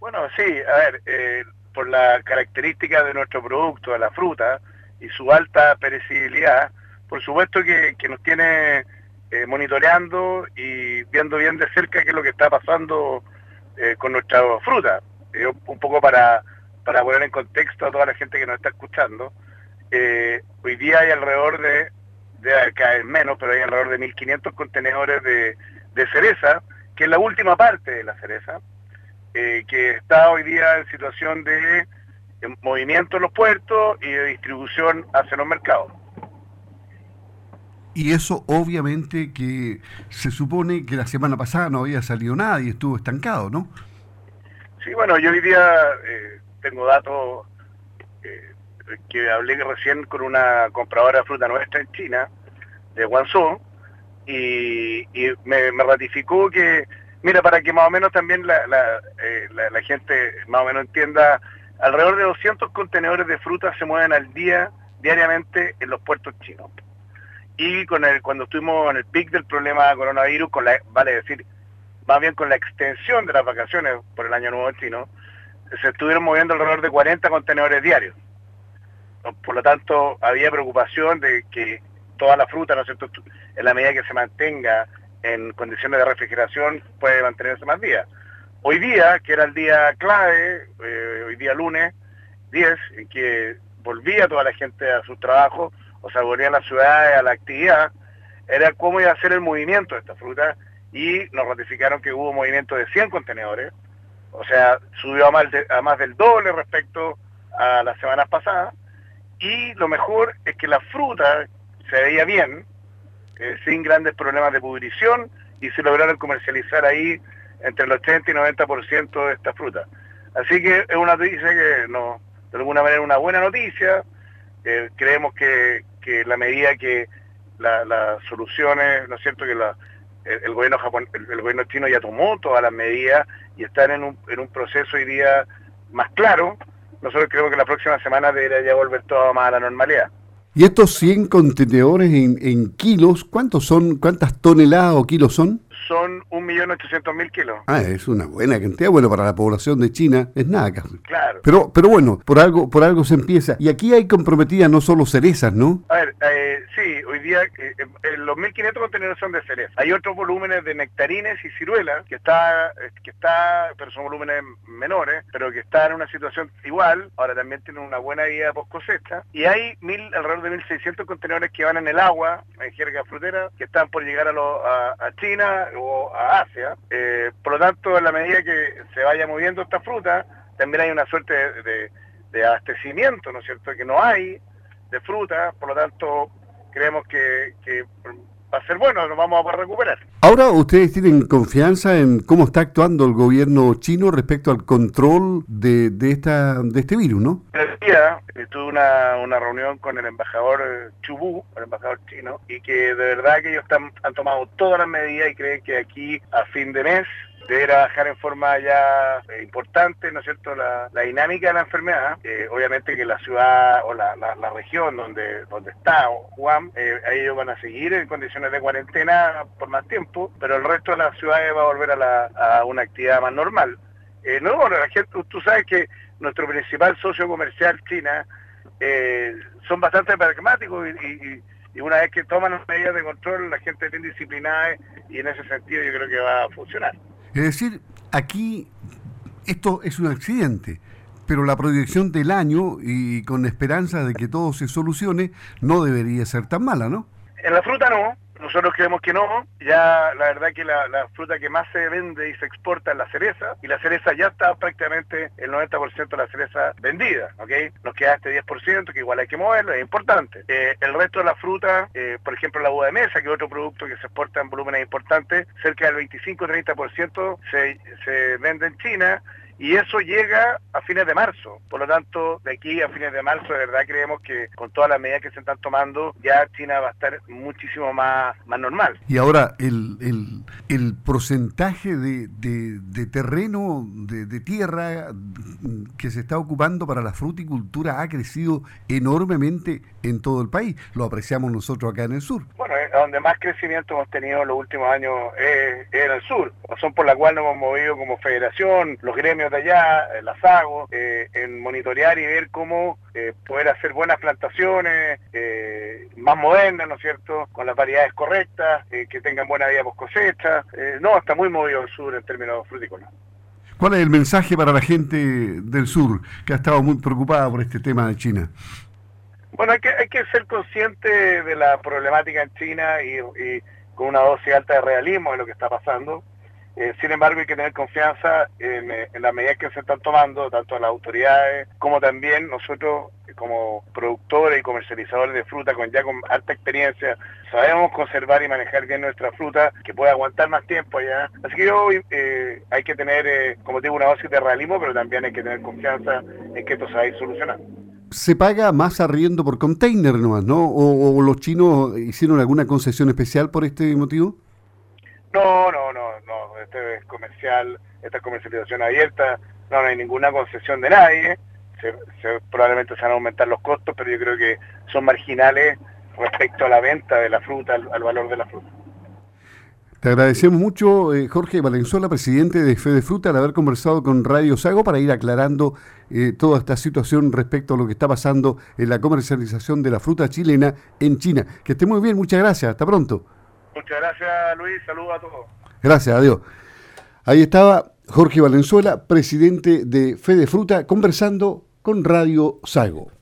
Bueno, sí, a ver, eh, por la característica de nuestro producto, de la fruta, y su alta perecibilidad, por supuesto que, nos tiene eh, monitoreando y viendo bien de cerca qué es lo que está pasando eh, con nuestra fruta. un poco para, para poner en contexto a toda la gente que nos está escuchando, hoy día hay alrededor de, de caer menos, pero hay alrededor de 1.500 contenedores de, de cereza, que es la última parte de la cereza, eh, que está hoy día en situación de movimiento en los puertos y de distribución hacia los mercados. Y eso obviamente que se supone que la semana pasada no había salido nada y estuvo estancado, ¿no? Sí, bueno, yo hoy día eh, tengo datos eh, que hablé recién con una compradora de fruta nuestra en China, de Guangzhou, y, me, ratificó que, mira, para que más o menos también la, eh, la, la, gente más o menos entienda, alrededor de 200 contenedores de fruta se mueven al día, diariamente, en los puertos chinos. Y con el, cuando estuvimos en el pic del problema coronavirus, con la, vale decir, más bien con la extensión de las vacaciones por el año nuevo chino, se estuvieron moviendo alrededor de 40 contenedores diarios. Por lo tanto, había preocupación de que toda la fruta, ¿no es cierto?, en la medida que se mantenga en condiciones de refrigeración, puede mantenerse más días. Hoy día, que era el día clave, eh, hoy día lunes 10, en que volvía toda la gente a su trabajo, o sea, volvían las ciudades a la actividad, era cómo iba a ser el movimiento de esta fruta y nos ratificaron que hubo movimiento de 100 contenedores, o sea, subió a más, a más del doble respecto a las semanas pasadas, y lo mejor es que la fruta se veía bien, eh, sin grandes problemas de pudrición, y se lograron comercializar ahí entre el 80 y 90% de esta fruta. Así que es una noticia que no, de alguna manera una buena noticia. Eh, creemos que, que la medida que las soluciones, ¿no es cierto?, que el, gobierno Japón, el, gobierno chino ya tomó todas las medidas y están en un, en un proceso hoy día más claro. Nosotros creemos que la próxima semana debería ya volver todo más a la normalidad. ¿Y estos 100 contenedores en, en kilos, cuántos son, cuántas toneladas o kilos son? son 1.800.000 kilos. Ah, es una buena cantidad. Bueno, para la población de China es nada casi. Claro. Pero, pero bueno, por algo, por algo se empieza. Y aquí hay comprometidas no solo cerezas, ¿no? A ver, eh, día eh, eh, los 1.500 contenedores son de cereza. Hay otros volúmenes de nectarines y ciruelas que está, que está, pero son volúmenes menores, pero que están en una situación igual. Ahora también tienen una buena vida post cosecha. Y hay mil, alrededor de 1.600 contenedores que van en el agua, en jerga frutera, que están por llegar a, lo, a, a China a Asia. Eh, por lo tanto, en la medida que se vaya moviendo esta fruta, también hay una suerte de, abastecimiento, ¿no es cierto?, que no hay de fruta, por lo tanto, creemos que, que va a ser bueno, nos vamos a poder recuperar. Ahora ustedes tienen confianza en cómo está actuando el gobierno chino respecto al control de, de, esta, de este virus, ¿no? El día eh, tuve una, una reunión con el embajador eh, Chubu, el embajador chino, y que de verdad que ellos están, han tomado todas las medidas y creen que aquí a fin de mes deberá bajar en forma ya eh, importante, ¿no es cierto?, la, dinámica de la enfermedad. Eh, obviamente que la ciudad o la, la, región donde, donde está Juan, eh, ellos van a seguir en condiciones de cuarentena por más tiempo, pero el resto de las ciudades va a volver a, la, a una actividad más normal. Eh, no, bueno, la gente, tú sabes que nuestro principal socio comercial, China, son bastante pragmáticos y, y una vez que toman las medidas de control, la gente es bien disciplinada y en ese sentido yo creo que va a funcionar. Es decir, aquí esto es un accidente, pero la proyección del año y con esperanza de que todo se solucione no debería ser tan mala, ¿no? En la fruta no, nosotros creemos que no. Ya la verdad que la, fruta que más se vende y se exporta es la cereza. Y la cereza ya está prácticamente el 90% de la cereza vendida. ¿ok? Nos queda este 10% que igual hay que moverlo, es importante. Eh, el resto de la fruta, eh, por ejemplo la uva de mesa, que es otro producto que se exporta en volúmenes importantes, cerca del 25-30% se, se vende en China y eso llega a fines de marzo. Por lo tanto, de aquí a fines de marzo, de verdad creemos que con todas las medidas que se están tomando, ya China va a estar muchísimo más, más normal. Y ahora, el, el, el porcentaje de, de, terreno, de, de, tierra que se está ocupando para la fruticultura ha crecido enormemente en todo el país. Lo apreciamos nosotros acá en el sur. Bueno, donde más crecimiento hemos tenido en los últimos años es, en el sur, razón por la cual nos hemos movido como federación, los gremios vecinos de allá, la SAGO, en monitorear y ver cómo poder hacer buenas plantaciones, más modernas, ¿no es cierto?, con las variedades correctas, que tengan buena vida post cosecha. no, está muy movido el sur en términos frutícolas. ¿Cuál es el mensaje para la gente del sur que ha estado muy preocupada por este tema de China? Bueno, hay que, hay que ser consciente de la problemática en China y, con una dosis alta de realismo de lo que está pasando. Eh, sin embargo, hay que tener confianza en, en, las medidas que se están tomando, tanto las autoridades como también nosotros como productores y comercializadores de fruta con ya con alta experiencia, sabemos conservar y manejar bien nuestra fruta que puede aguantar más tiempo allá. Así que hoy eh, hay que tener, eh, como digo, una dosis de realismo, pero también hay que tener confianza en que esto se va a ir solucionando. Se paga más arriendo por container nomás, ¿no? ¿O, los chinos hicieron alguna concesión especial por este motivo? No, no, no, es comercial, esta comercialización abierta, no, no hay ninguna concesión de nadie se, probablemente se van a aumentar los costos, pero yo creo que son marginales respecto a la venta de la fruta, al, valor de la fruta. Te agradecemos mucho, eh, Jorge Valenzuela, presidente de Fede Fruta, al haber conversado con Radio Sago para ir aclarando eh, toda esta situación respecto a lo que está pasando en la comercialización de la fruta chilena en China. Que esté muy bien, muchas gracias, hasta pronto. Muchas gracias, Luis, saludos a todos. Gracias, adiós. Ahí estaba Jorge Valenzuela, presidente de Fede Fruta, conversando con Radio Sago.